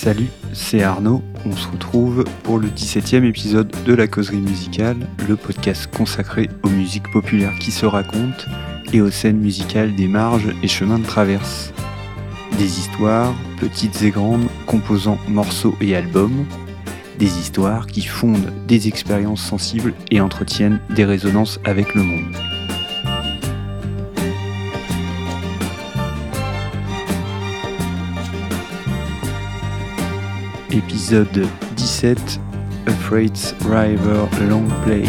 Salut, c'est Arnaud. On se retrouve pour le 17e épisode de La Causerie Musicale, le podcast consacré aux musiques populaires qui se racontent et aux scènes musicales des marges et chemins de traverse. Des histoires, petites et grandes, composant morceaux et albums. Des histoires qui fondent des expériences sensibles et entretiennent des résonances avec le monde. Épisode 17 A Freight's River Long Play.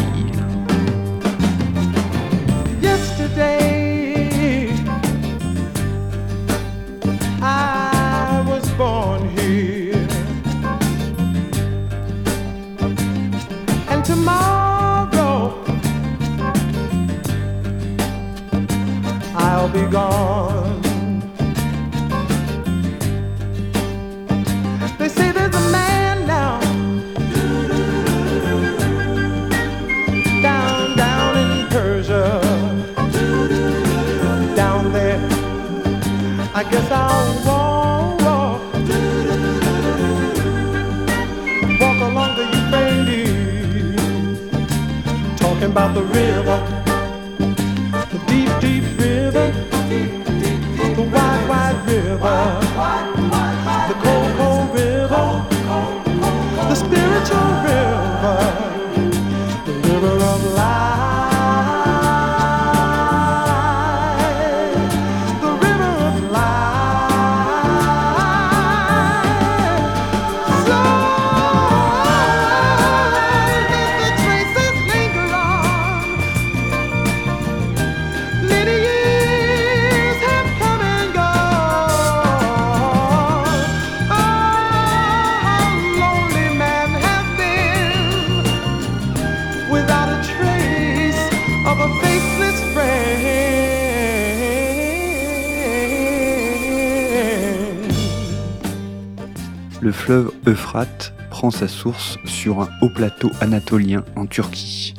Fleuve Euphrate prend sa source sur un haut plateau anatolien en Turquie.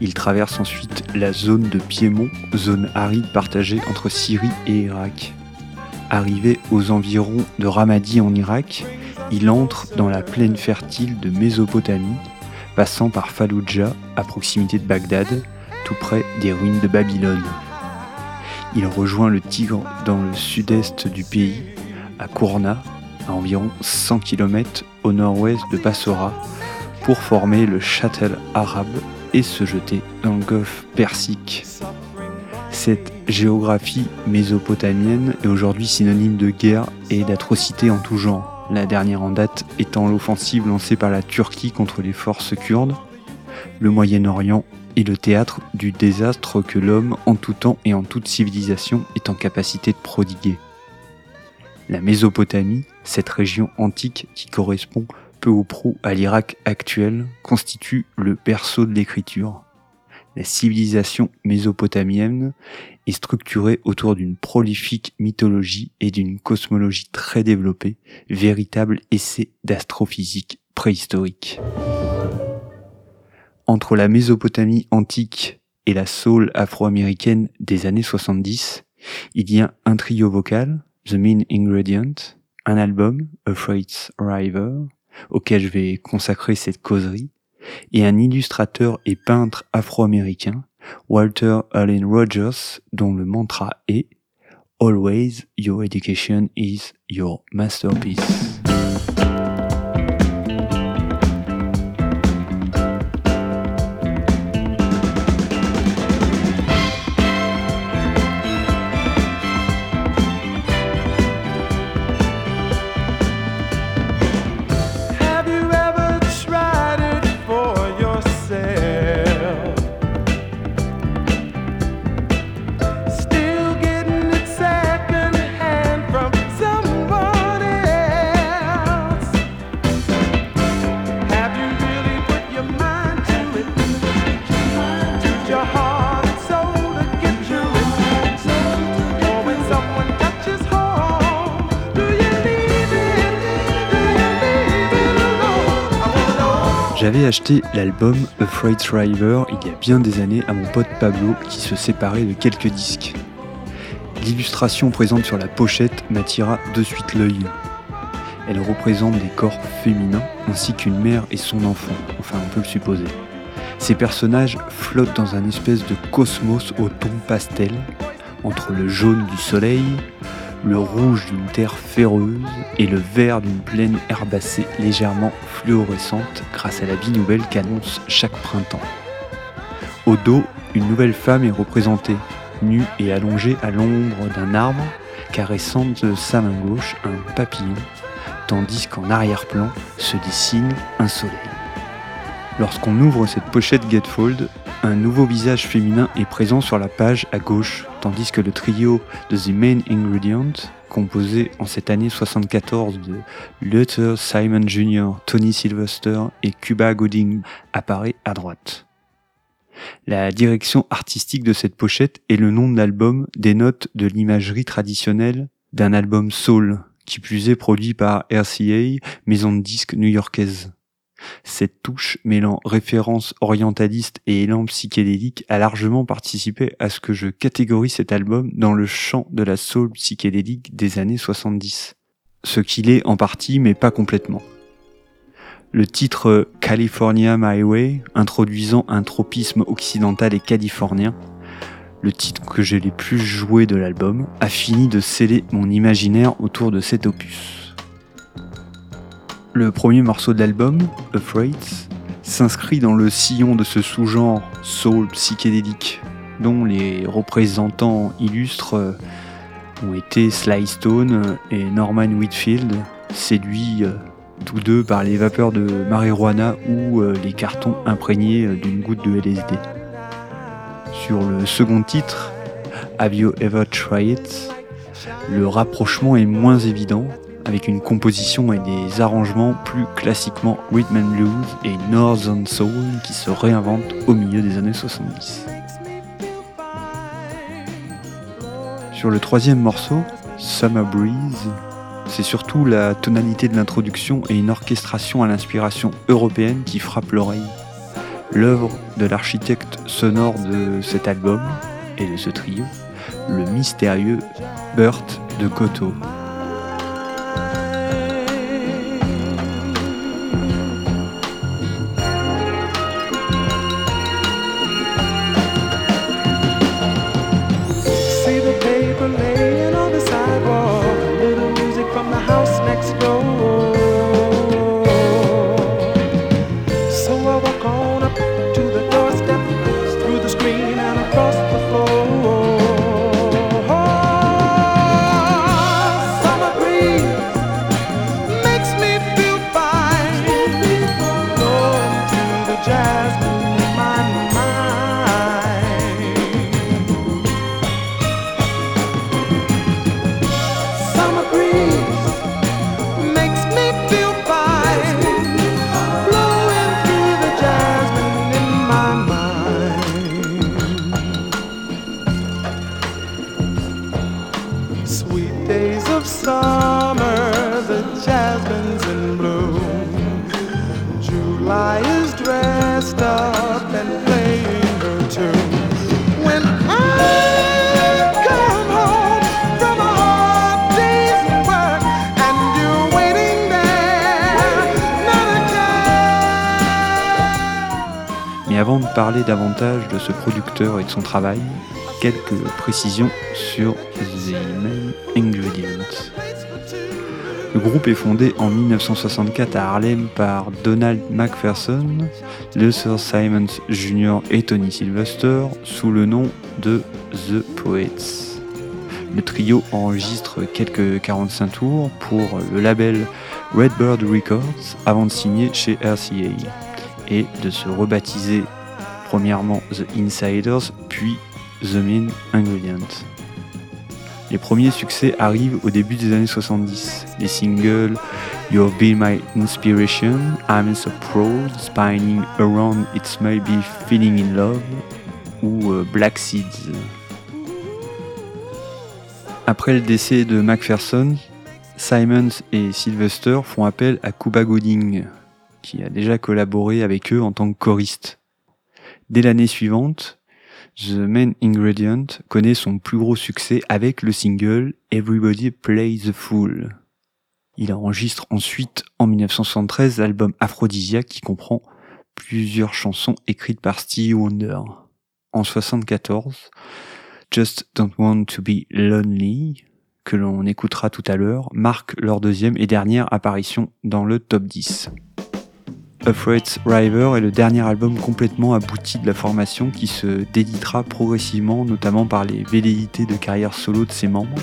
Il traverse ensuite la zone de Piémont, zone aride partagée entre Syrie et Irak. Arrivé aux environs de Ramadi en Irak, il entre dans la plaine fertile de Mésopotamie, passant par Fallujah à proximité de Bagdad, tout près des ruines de Babylone. Il rejoint le Tigre dans le sud-est du pays, à Kourna, à environ 100 km au nord-ouest de Bassora, pour former le Châtel arabe et se jeter dans le golfe Persique. Cette géographie mésopotamienne est aujourd'hui synonyme de guerre et d'atrocités en tout genre, la dernière en date étant l'offensive lancée par la Turquie contre les forces kurdes. Le Moyen-Orient est le théâtre du désastre que l'homme, en tout temps et en toute civilisation, est en capacité de prodiguer. La Mésopotamie, cette région antique qui correspond peu ou prou à l'Irak actuel, constitue le berceau de l'écriture. La civilisation mésopotamienne est structurée autour d'une prolifique mythologie et d'une cosmologie très développée, véritable essai d'astrophysique préhistorique. Entre la Mésopotamie antique et la soul afro-américaine des années 70, il y a un trio vocal, The Main Ingredient, un album, A Freight's River, auquel je vais consacrer cette causerie, et un illustrateur et peintre afro-américain, Walter Allen Rogers, dont le mantra est Always your education is your masterpiece. J'avais acheté l'album A Freight River il y a bien des années à mon pote Pablo qui se séparait de quelques disques. L'illustration présente sur la pochette m'attira de suite l'œil. Elle représente des corps féminins ainsi qu'une mère et son enfant, enfin on peut le supposer. Ces personnages flottent dans un espèce de cosmos au ton pastel, entre le jaune du soleil, le rouge d'une terre féreuse et le vert d'une plaine herbacée légèrement fluorescente grâce à la vie nouvelle qu'annonce chaque printemps. Au dos, une nouvelle femme est représentée, nue et allongée à l'ombre d'un arbre, caressant de sa main gauche un papillon, tandis qu'en arrière-plan se dessine un soleil. Lorsqu'on ouvre cette pochette Getfold, un nouveau visage féminin est présent sur la page à gauche, tandis que le trio de The Main Ingredient, composé en cette année 74 de Luther Simon Jr., Tony Sylvester et Cuba Gooding, apparaît à droite. La direction artistique de cette pochette et le nom de l'album dénotent de l'imagerie traditionnelle d'un album soul, qui plus est produit par RCA, maison de disques new-yorkaise. Cette touche mêlant références orientalistes et élan psychédélique a largement participé à ce que je catégorise cet album dans le champ de la soul psychédélique des années 70. Ce qu'il est en partie mais pas complètement. Le titre California My Way, introduisant un tropisme occidental et californien, le titre que j'ai les plus joué de l'album, a fini de sceller mon imaginaire autour de cet opus. Le premier morceau de l'album, Afraid, s'inscrit dans le sillon de ce sous-genre soul psychédélique, dont les représentants illustres euh, ont été Sly Stone et Norman Whitfield, séduits euh, tous deux par les vapeurs de marijuana ou euh, les cartons imprégnés d'une goutte de LSD. Sur le second titre, Have You Ever Tried? It, le rapprochement est moins évident, avec une composition et des arrangements plus classiquement rhythm and blues et northern soul qui se réinventent au milieu des années 70. Sur le troisième morceau, Summer Breeze, c'est surtout la tonalité de l'introduction et une orchestration à l'inspiration européenne qui frappe l'oreille. L'œuvre de l'architecte sonore de cet album et de ce trio, le mystérieux Burt de Coteau. Parler davantage de ce producteur et de son travail, quelques précisions sur The Main Ingredient. Le groupe est fondé en 1964 à Harlem par Donald McPherson, Luther Simons Jr. et Tony Sylvester sous le nom de The Poets. Le trio enregistre quelques 45 tours pour le label Redbird Records avant de signer chez RCA et de se rebaptiser premièrement The Insiders puis The Main Ingredient. Les premiers succès arrivent au début des années 70. Les singles You've Been My Inspiration, I'm So Proud, Spinning Around It's Maybe Feeling in Love ou euh, Black Seeds. Après le décès de Macpherson, Simons et Sylvester font appel à Cuba Gooding, qui a déjà collaboré avec eux en tant que choriste. Dès l'année suivante, The Main Ingredient connaît son plus gros succès avec le single Everybody Play the Fool. Il enregistre ensuite en 1973 l'album Aphrodisia qui comprend plusieurs chansons écrites par Stevie Wonder. En 74, Just Don't Want to Be Lonely, que l'on écoutera tout à l'heure, marque leur deuxième et dernière apparition dans le top 10. Afraid's River est le dernier album complètement abouti de la formation qui se délitera progressivement, notamment par les velléités de carrière solo de ses membres.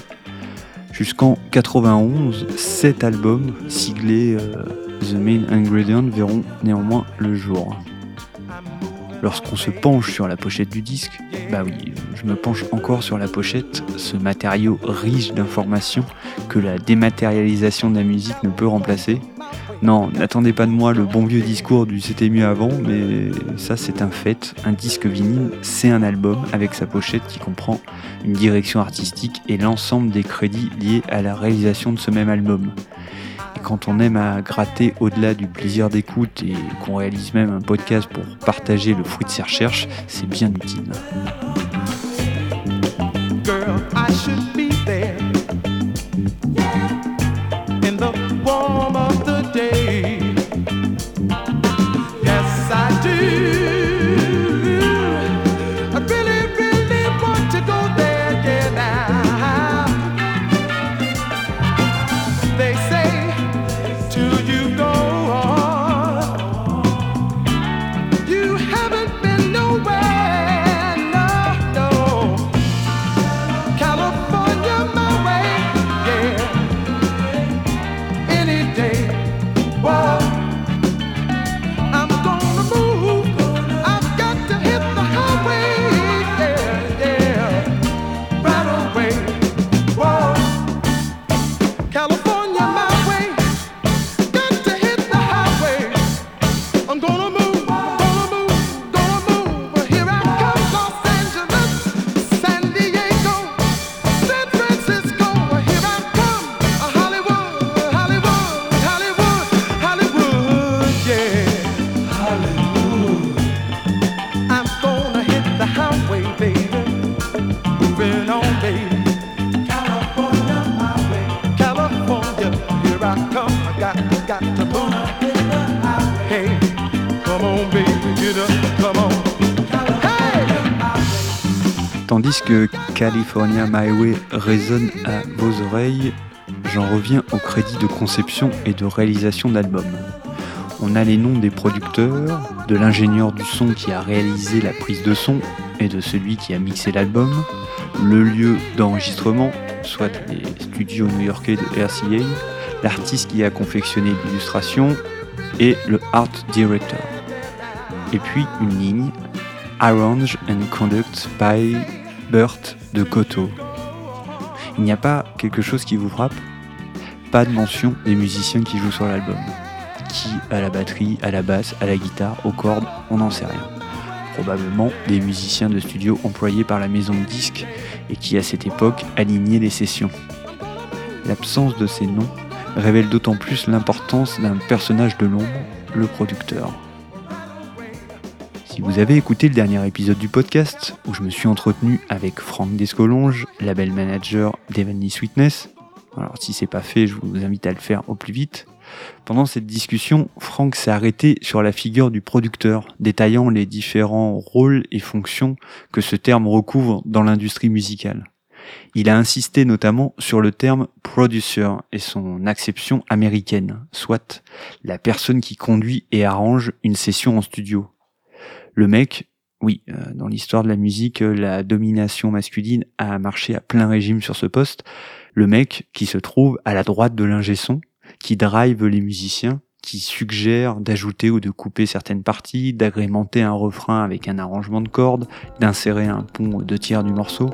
Jusqu'en 91, sept albums siglés euh, The Main Ingredient verront néanmoins le jour. Lorsqu'on se penche sur la pochette du disque, bah oui, je me penche encore sur la pochette, ce matériau riche d'informations que la dématérialisation de la musique ne peut remplacer. Non, n'attendez pas de moi le bon vieux discours du c'était mieux avant, mais ça c'est un fait. Un disque vinyle, c'est un album avec sa pochette qui comprend une direction artistique et l'ensemble des crédits liés à la réalisation de ce même album. Et quand on aime à gratter au-delà du plaisir d'écoute et qu'on réalise même un podcast pour partager le fruit de ses recherches, c'est bien utile. Que California My Way résonne à vos oreilles, j'en reviens au crédit de conception et de réalisation d'albums. On a les noms des producteurs, de l'ingénieur du son qui a réalisé la prise de son et de celui qui a mixé l'album, le lieu d'enregistrement, soit les studios new-yorkais de RCA, l'artiste qui a confectionné l'illustration et le art director. Et puis une ligne Arrange and Conduct by Burt de Koto. Il n'y a pas quelque chose qui vous frappe? Pas de mention des musiciens qui jouent sur l'album. Qui à la batterie, à la basse, à la guitare, aux cordes, on n'en sait rien. Probablement des musiciens de studio employés par la maison de disques et qui à cette époque alignaient les sessions. L'absence de ces noms révèle d'autant plus l'importance d'un personnage de l'ombre, le producteur. Si vous avez écouté le dernier épisode du podcast, où je me suis entretenu avec Franck Descolonges, label manager d'Evenly Sweetness, alors si c'est pas fait, je vous invite à le faire au plus vite. Pendant cette discussion, Franck s'est arrêté sur la figure du producteur, détaillant les différents rôles et fonctions que ce terme recouvre dans l'industrie musicale. Il a insisté notamment sur le terme producer et son acception américaine, soit la personne qui conduit et arrange une session en studio. Le mec, oui, euh, dans l'histoire de la musique, euh, la domination masculine a marché à plein régime sur ce poste. Le mec qui se trouve à la droite de l'ingé qui drive les musiciens, qui suggère d'ajouter ou de couper certaines parties, d'agrémenter un refrain avec un arrangement de cordes, d'insérer un pont de tiers du morceau.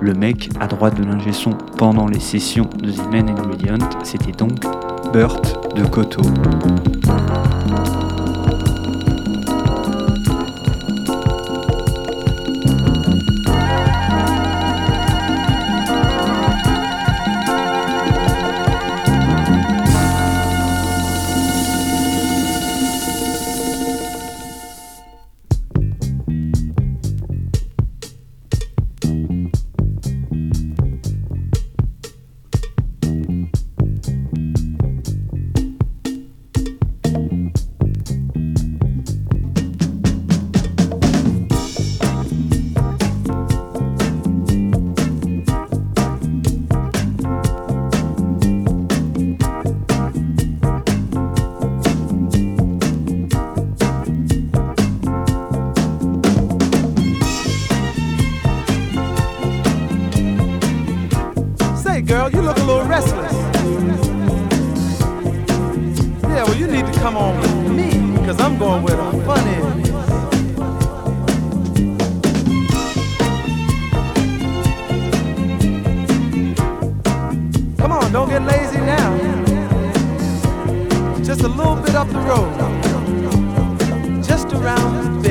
Le mec à droite de l'ingé pendant les sessions de The Main Ingredient, c'était donc Burt de Koto. Girl, you look a little restless. Yeah, well, you need to come on with me, because I'm going where the fun is. Come on, don't get lazy now. Just a little bit up the road. Just around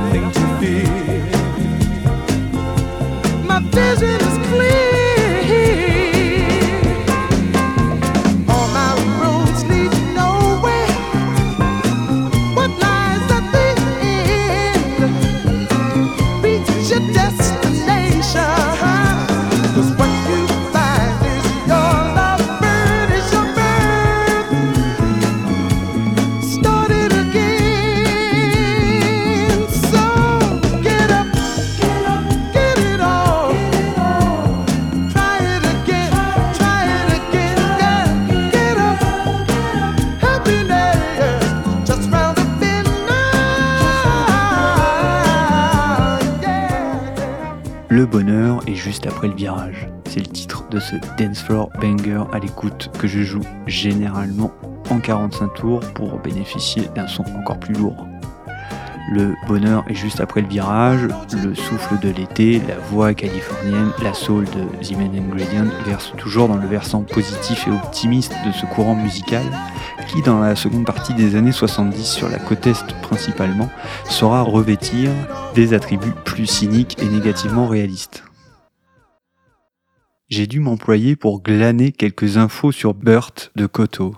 nothing to fear. My vision is clear. Après le virage. C'est le titre de ce dance floor banger à l'écoute que je joue généralement en 45 tours pour bénéficier d'un son encore plus lourd. Le bonheur est juste après le virage, le souffle de l'été, la voix californienne, la soul de The Main Ingredient verse toujours dans le versant positif et optimiste de ce courant musical qui, dans la seconde partie des années 70 sur la côte est principalement, saura revêtir des attributs plus cyniques et négativement réalistes. J'ai dû m'employer pour glaner quelques infos sur Burt de Koto,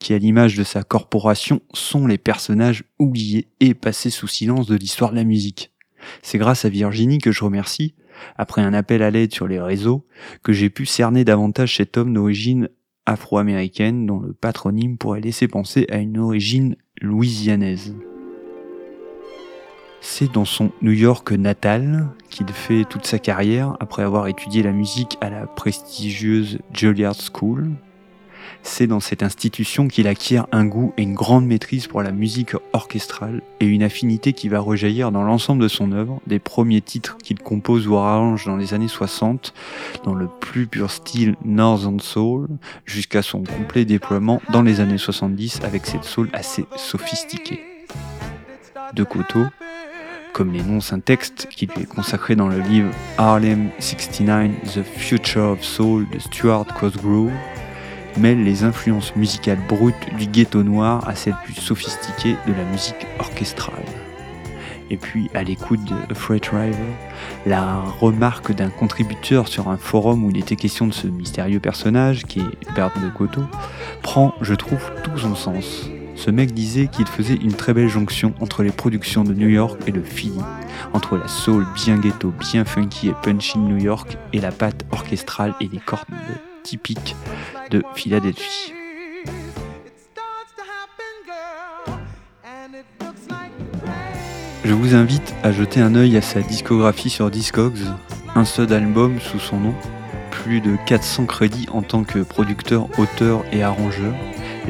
qui à l'image de sa corporation sont les personnages oubliés et passés sous silence de l'histoire de la musique. C'est grâce à Virginie que je remercie, après un appel à l'aide sur les réseaux, que j'ai pu cerner davantage cet homme d'origine afro-américaine dont le patronyme pourrait laisser penser à une origine louisianaise. C'est dans son New York natal qu'il fait toute sa carrière après avoir étudié la musique à la prestigieuse Juilliard School. C'est dans cette institution qu'il acquiert un goût et une grande maîtrise pour la musique orchestrale et une affinité qui va rejaillir dans l'ensemble de son œuvre, des premiers titres qu'il compose ou arrange dans les années 60, dans le plus pur style Northern Soul, jusqu'à son complet déploiement dans les années 70 avec cette soul assez sophistiquée. De Coteau, comme l'énonce un texte qui lui est consacré dans le livre Harlem 69 The Future of Soul de Stuart Cosgrove, mêle les influences musicales brutes du ghetto noir à celles plus sophistiquées de la musique orchestrale. Et puis, à l'écoute de Freight River, la remarque d'un contributeur sur un forum où il était question de ce mystérieux personnage, qui est Bert de Coteau, prend, je trouve, tout son sens. Ce mec disait qu'il faisait une très belle jonction entre les productions de New York et de Philly, entre la soul bien ghetto, bien funky et punchy de New York et la patte orchestrale et les cordes typiques de Philadelphie. Je vous invite à jeter un œil à sa discographie sur Discogs, un seul album sous son nom, plus de 400 crédits en tant que producteur, auteur et arrangeur.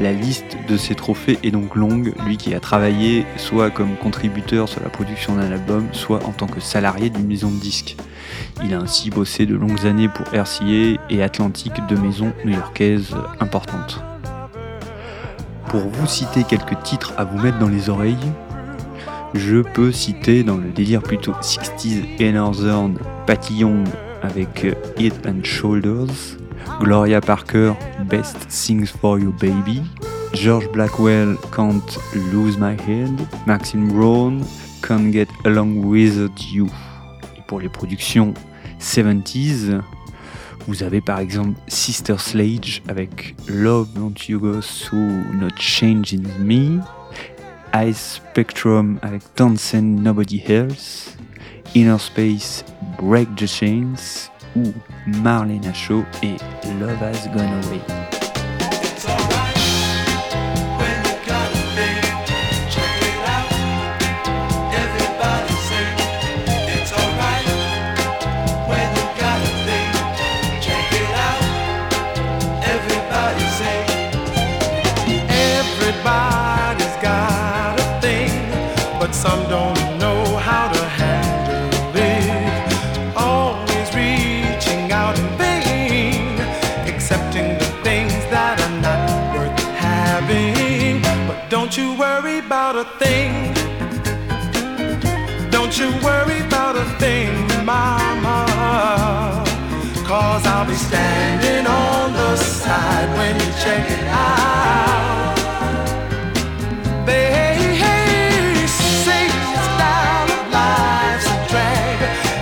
La liste de ses trophées est donc longue, lui qui a travaillé soit comme contributeur sur la production d'un album, soit en tant que salarié d'une maison de disques. Il a ainsi bossé de longues années pour RCA et Atlantic, deux maisons new-yorkaises importantes. Pour vous citer quelques titres à vous mettre dans les oreilles, je peux citer dans le délire plutôt 60s et Northern Patty avec Head and Shoulders, Gloria Parker Best Things for You Baby, George Blackwell Can't Lose My Head, Maxine Brown Can't Get Along Without You. Et pour les productions 70s, vous avez par exemple Sister Sledge avec Love Don't You Go So Not Change in Me, Ice Spectrum avec Dancing Nobody Else, Inner Space Break the Chains ou Marlena Shaw et Love Has Gone Away. You worry about a thing, mama. Cause I'll be standing on the side when you check it out. They say style of life's a drag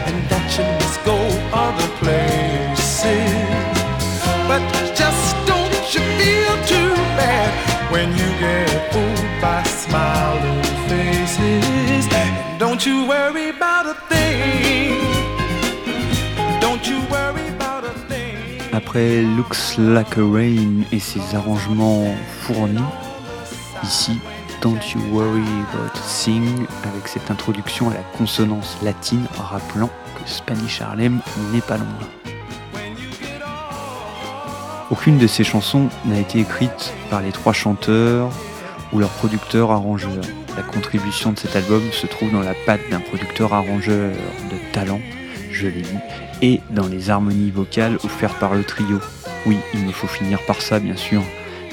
and that you must go other places. But just don't you feel too bad when you get fooled by smiling faces. And don't you worry Après Looks Like a Rain et ses arrangements fournis, ici Don't You Worry About a Thing avec cette introduction à la consonance latine rappelant que Spanish Harlem n'est pas loin. Aucune de ces chansons n'a été écrite par les trois chanteurs ou leurs producteurs arrangeurs. La contribution de cet album se trouve dans la patte d'un producteur arrangeur de talent, je l'ai dit, et dans les harmonies vocales offertes par le trio. Oui, il me faut finir par ça bien sûr.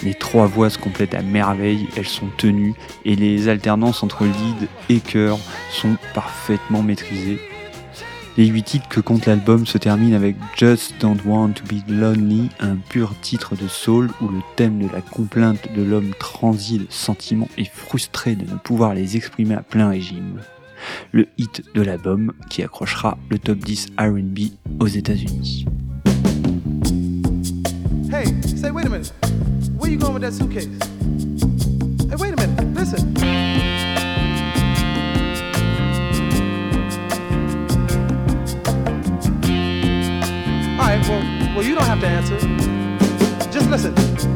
Les trois voix se complètent à merveille, elles sont tenues et les alternances entre lead et chœur sont parfaitement maîtrisées. Les huit titres que compte l'album se terminent avec Just Don't Want to Be Lonely, un pur titre de soul où le thème de la complainte de l'homme transi de sentiments et frustré de ne pouvoir les exprimer à plein régime. Le hit de l'album qui accrochera le top 10 RB aux États-Unis. Hey, say, wait a minute. Where you going with that suitcase? Hey, wait a minute. Listen. All right, well, well, you don't have to answer. Just listen.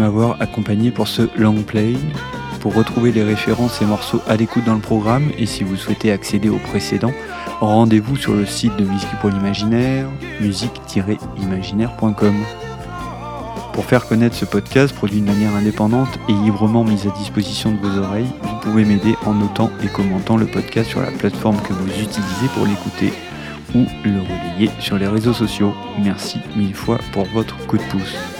M'avoir accompagné pour ce long play. Pour retrouver les références et morceaux à l'écoute dans le programme et si vous souhaitez accéder aux précédents, rendez-vous sur le site de Musique pour l'imaginaire, musique-imaginaire.com. Pour faire connaître ce podcast produit de manière indépendante et librement mis à disposition de vos oreilles, vous pouvez m'aider en notant et commentant le podcast sur la plateforme que vous utilisez pour l'écouter ou le relayer sur les réseaux sociaux. Merci mille fois pour votre coup de pouce.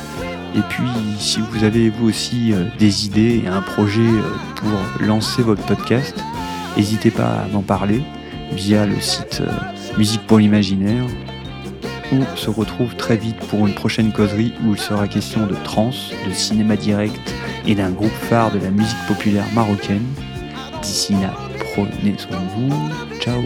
Et puis, si vous avez vous aussi euh, des idées et un projet euh, pour lancer votre podcast, n'hésitez pas à m'en parler via le site euh, Musique pour l'imaginaire. On se retrouve très vite pour une prochaine causerie où il sera question de trance, de cinéma direct et d'un groupe phare de la musique populaire marocaine. D'ici là, prenez soin de vous. Ciao